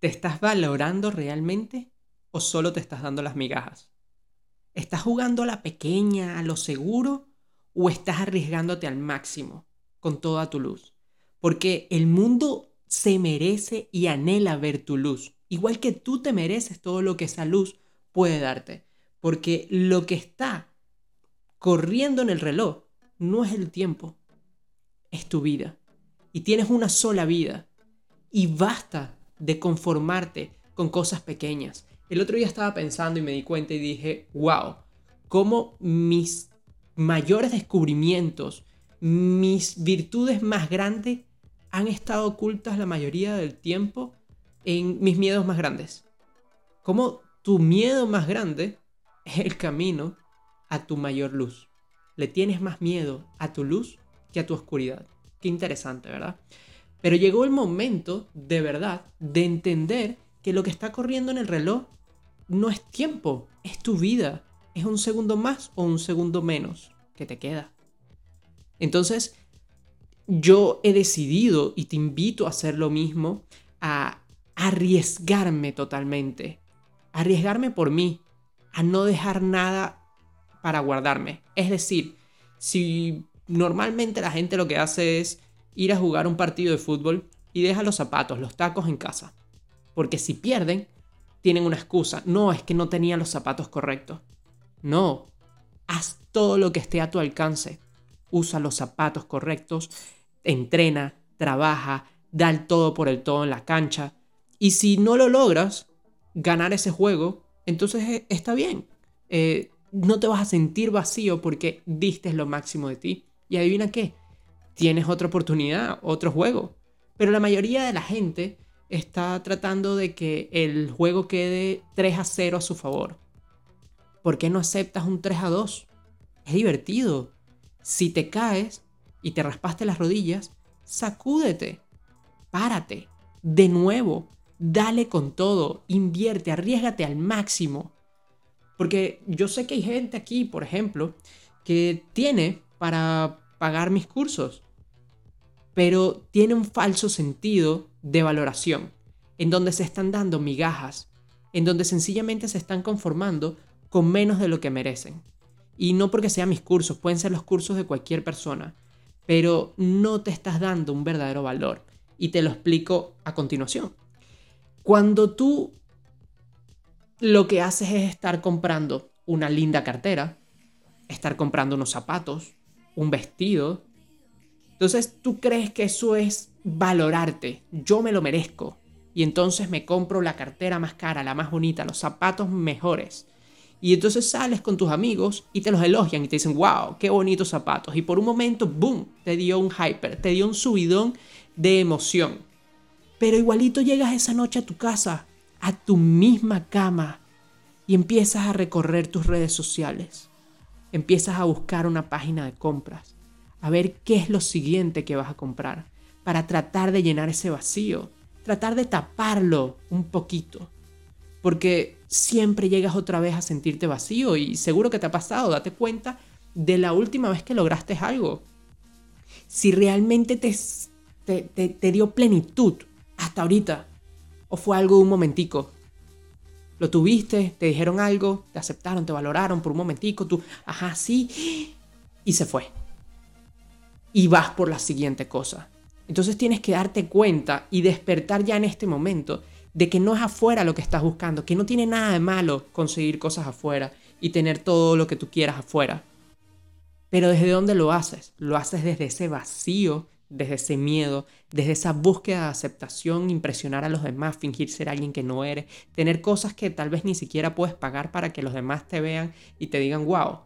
¿Te estás valorando realmente o solo te estás dando las migajas? ¿Estás jugando a la pequeña, a lo seguro o estás arriesgándote al máximo con toda tu luz? Porque el mundo se merece y anhela ver tu luz, igual que tú te mereces todo lo que esa luz puede darte, porque lo que está corriendo en el reloj no es el tiempo, es tu vida. Y tienes una sola vida. Y basta de conformarte con cosas pequeñas. El otro día estaba pensando y me di cuenta y dije, wow, cómo mis mayores descubrimientos, mis virtudes más grandes han estado ocultas la mayoría del tiempo en mis miedos más grandes. Cómo tu miedo más grande es el camino a tu mayor luz. Le tienes más miedo a tu luz que a tu oscuridad. Qué interesante, ¿verdad? Pero llegó el momento, de verdad, de entender que lo que está corriendo en el reloj no es tiempo, es tu vida. Es un segundo más o un segundo menos que te queda. Entonces, yo he decidido y te invito a hacer lo mismo, a arriesgarme totalmente. Arriesgarme por mí, a no dejar nada para guardarme. Es decir, si normalmente la gente lo que hace es ir a jugar un partido de fútbol y deja los zapatos, los tacos en casa. Porque si pierden, tienen una excusa. No, es que no tenía los zapatos correctos. No, haz todo lo que esté a tu alcance. Usa los zapatos correctos, entrena, trabaja, da el todo por el todo en la cancha. Y si no lo logras ganar ese juego, entonces eh, está bien. Eh, no te vas a sentir vacío porque diste lo máximo de ti. Y adivina qué, tienes otra oportunidad, otro juego. Pero la mayoría de la gente está tratando de que el juego quede 3 a 0 a su favor. ¿Por qué no aceptas un 3 a 2? Es divertido. Si te caes y te raspaste las rodillas, sacúdete, párate, de nuevo, dale con todo, invierte, arriesgate al máximo. Porque yo sé que hay gente aquí, por ejemplo, que tiene para pagar mis cursos pero tiene un falso sentido de valoración, en donde se están dando migajas, en donde sencillamente se están conformando con menos de lo que merecen. Y no porque sean mis cursos, pueden ser los cursos de cualquier persona, pero no te estás dando un verdadero valor. Y te lo explico a continuación. Cuando tú lo que haces es estar comprando una linda cartera, estar comprando unos zapatos, un vestido, entonces tú crees que eso es valorarte, yo me lo merezco. Y entonces me compro la cartera más cara, la más bonita, los zapatos mejores. Y entonces sales con tus amigos y te los elogian y te dicen, wow, qué bonitos zapatos. Y por un momento, boom, te dio un hyper, te dio un subidón de emoción. Pero igualito llegas esa noche a tu casa, a tu misma cama, y empiezas a recorrer tus redes sociales. Empiezas a buscar una página de compras a ver qué es lo siguiente que vas a comprar, para tratar de llenar ese vacío, tratar de taparlo un poquito. Porque siempre llegas otra vez a sentirte vacío y seguro que te ha pasado, date cuenta de la última vez que lograste algo. Si realmente te, te, te, dio plenitud hasta ahorita, o fue algo un momentico. Lo tuviste, te dijeron algo, te aceptaron, te valoraron por un momentico, tú, ajá, sí, y se fue y vas por la siguiente cosa. Entonces tienes que darte cuenta y despertar ya en este momento de que no es afuera lo que estás buscando, que no tiene nada de malo conseguir cosas afuera y tener todo lo que tú quieras afuera. Pero ¿desde dónde lo haces? Lo haces desde ese vacío, desde ese miedo, desde esa búsqueda de aceptación, impresionar a los demás, fingir ser alguien que no eres, tener cosas que tal vez ni siquiera puedes pagar para que los demás te vean y te digan wow.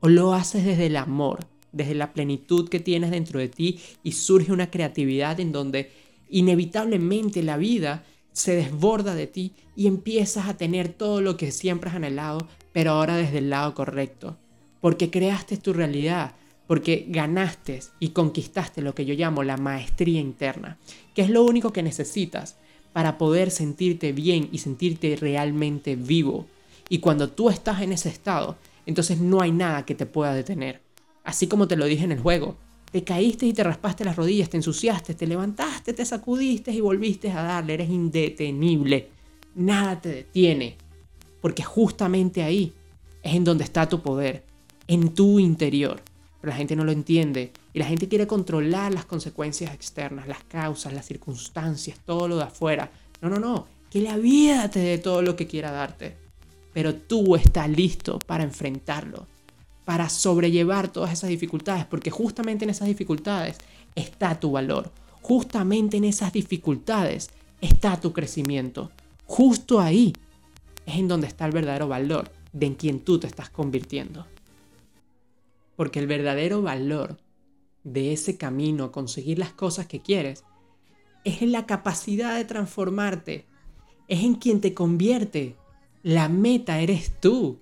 O lo haces desde el amor, desde la plenitud que tienes dentro de ti y surge una creatividad en donde inevitablemente la vida se desborda de ti y empiezas a tener todo lo que siempre has anhelado, pero ahora desde el lado correcto. Porque creaste tu realidad, porque ganaste y conquistaste lo que yo llamo la maestría interna, que es lo único que necesitas para poder sentirte bien y sentirte realmente vivo. Y cuando tú estás en ese estado, entonces no hay nada que te pueda detener. Así como te lo dije en el juego, Te caíste y te raspaste las rodillas, te ensuciaste, te levantaste, te sacudiste y volviste a darle. Eres indetenible. Nada te detiene. Porque justamente ahí es en donde está tu poder, en tu interior. Pero la gente no lo entiende y la gente quiere controlar las consecuencias externas, las causas, las circunstancias, todo lo de afuera. No, no, no. Que la vida te dé todo lo que quiera darte. Pero tú estás listo para enfrentarlo para sobrellevar todas esas dificultades, porque justamente en esas dificultades está tu valor, justamente en esas dificultades está tu crecimiento, justo ahí es en donde está el verdadero valor de en quien tú te estás convirtiendo. Porque el verdadero valor de ese camino a conseguir las cosas que quieres es en la capacidad de transformarte, es en quien te convierte. La meta eres tú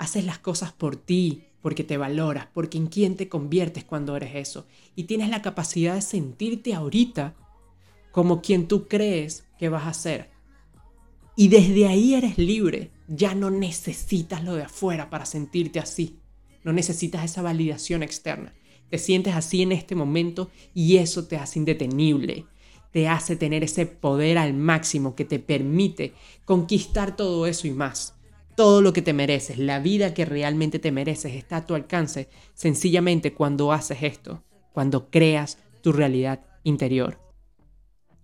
haces las cosas por ti, porque te valoras, porque en quién te conviertes cuando eres eso. Y tienes la capacidad de sentirte ahorita como quien tú crees que vas a ser. Y desde ahí eres libre. Ya no necesitas lo de afuera para sentirte así. No necesitas esa validación externa. Te sientes así en este momento y eso te hace indetenible. Te hace tener ese poder al máximo que te permite conquistar todo eso y más todo lo que te mereces, la vida que realmente te mereces está a tu alcance sencillamente cuando haces esto, cuando creas tu realidad interior,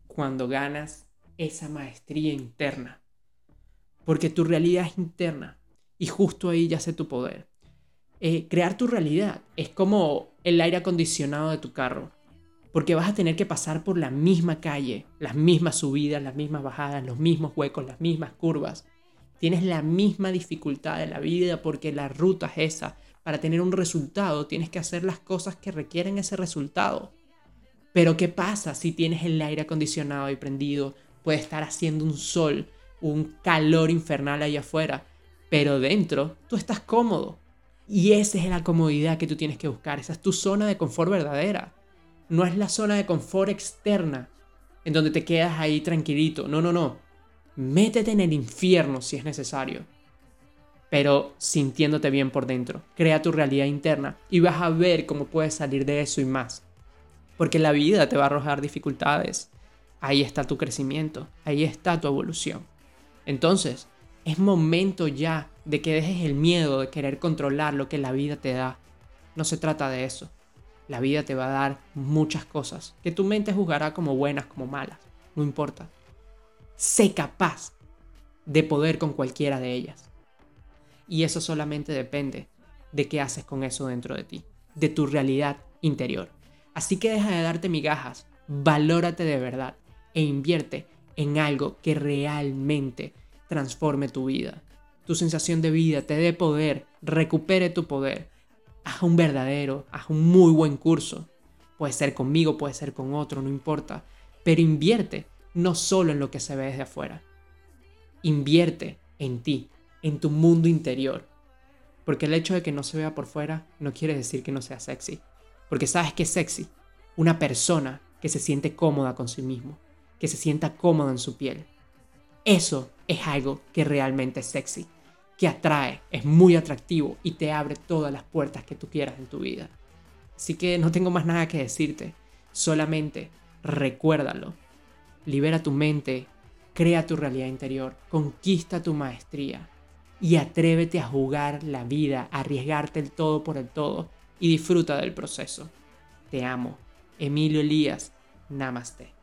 cuando ganas esa maestría interna, porque tu realidad es interna y justo ahí yace tu poder. Eh, crear tu realidad es como el aire acondicionado de tu carro, porque vas a tener que pasar por la misma calle, las mismas subidas, las mismas bajadas, los mismos huecos, las mismas curvas Tienes la misma dificultad de la vida porque la ruta es esa. Para tener un resultado tienes que hacer las cosas que requieren ese resultado. Pero ¿qué pasa si tienes el aire acondicionado y prendido? Puede estar haciendo un sol, un calor infernal allá afuera, pero dentro tú estás cómodo. Y esa es la comodidad que tú tienes que buscar. Esa es tu zona de confort verdadera. No es la zona de confort externa, en donde te quedas ahí tranquilito. No, no, no métete en el infierno si es necesario, pero sintiéndote bien por dentro. Crea tu realidad interna y vas a ver cómo puedes salir de eso y más. Porque la vida te va a arrojar dificultades. Ahí está tu crecimiento, ahí está tu evolución. Entonces, es momento ya de que dejes el miedo de querer controlar lo que la vida te da. No se trata de eso. La vida te va a dar muchas cosas que tu mente juzgará como buenas, como malas. No importa sé capaz de poder con cualquiera de ellas. Y eso solamente depende de qué haces con eso dentro de ti, de tu realidad interior. Así que deja de darte migajas, valórate de verdad e invierte en algo que realmente transforme tu vida. Tu sensación de vida te dé poder, recupere tu poder. Haz un verdadero, haz un muy buen curso. Puede ser conmigo, puede ser con otro, no importa. Pero invierte no solo en lo que se ve desde afuera. Invierte en ti, en tu mundo interior. Porque el hecho de que no se vea por fuera no quiere decir que no sea sexy. Porque sabes que es sexy. Una persona que se siente cómoda con sí mismo, que se sienta cómoda en su piel. Eso es algo que realmente es sexy, que atrae, es muy atractivo y te abre todas las puertas que tú quieras en tu vida. Así que no tengo más nada que decirte, solamente recuérdalo libera tu mente, crea tu realidad interior, conquista tu maestría y atrévete a jugar la vida, arriesgarte el todo por el todo y disfruta del proceso. Te amo. Emilio Elías, Namaste.